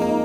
oh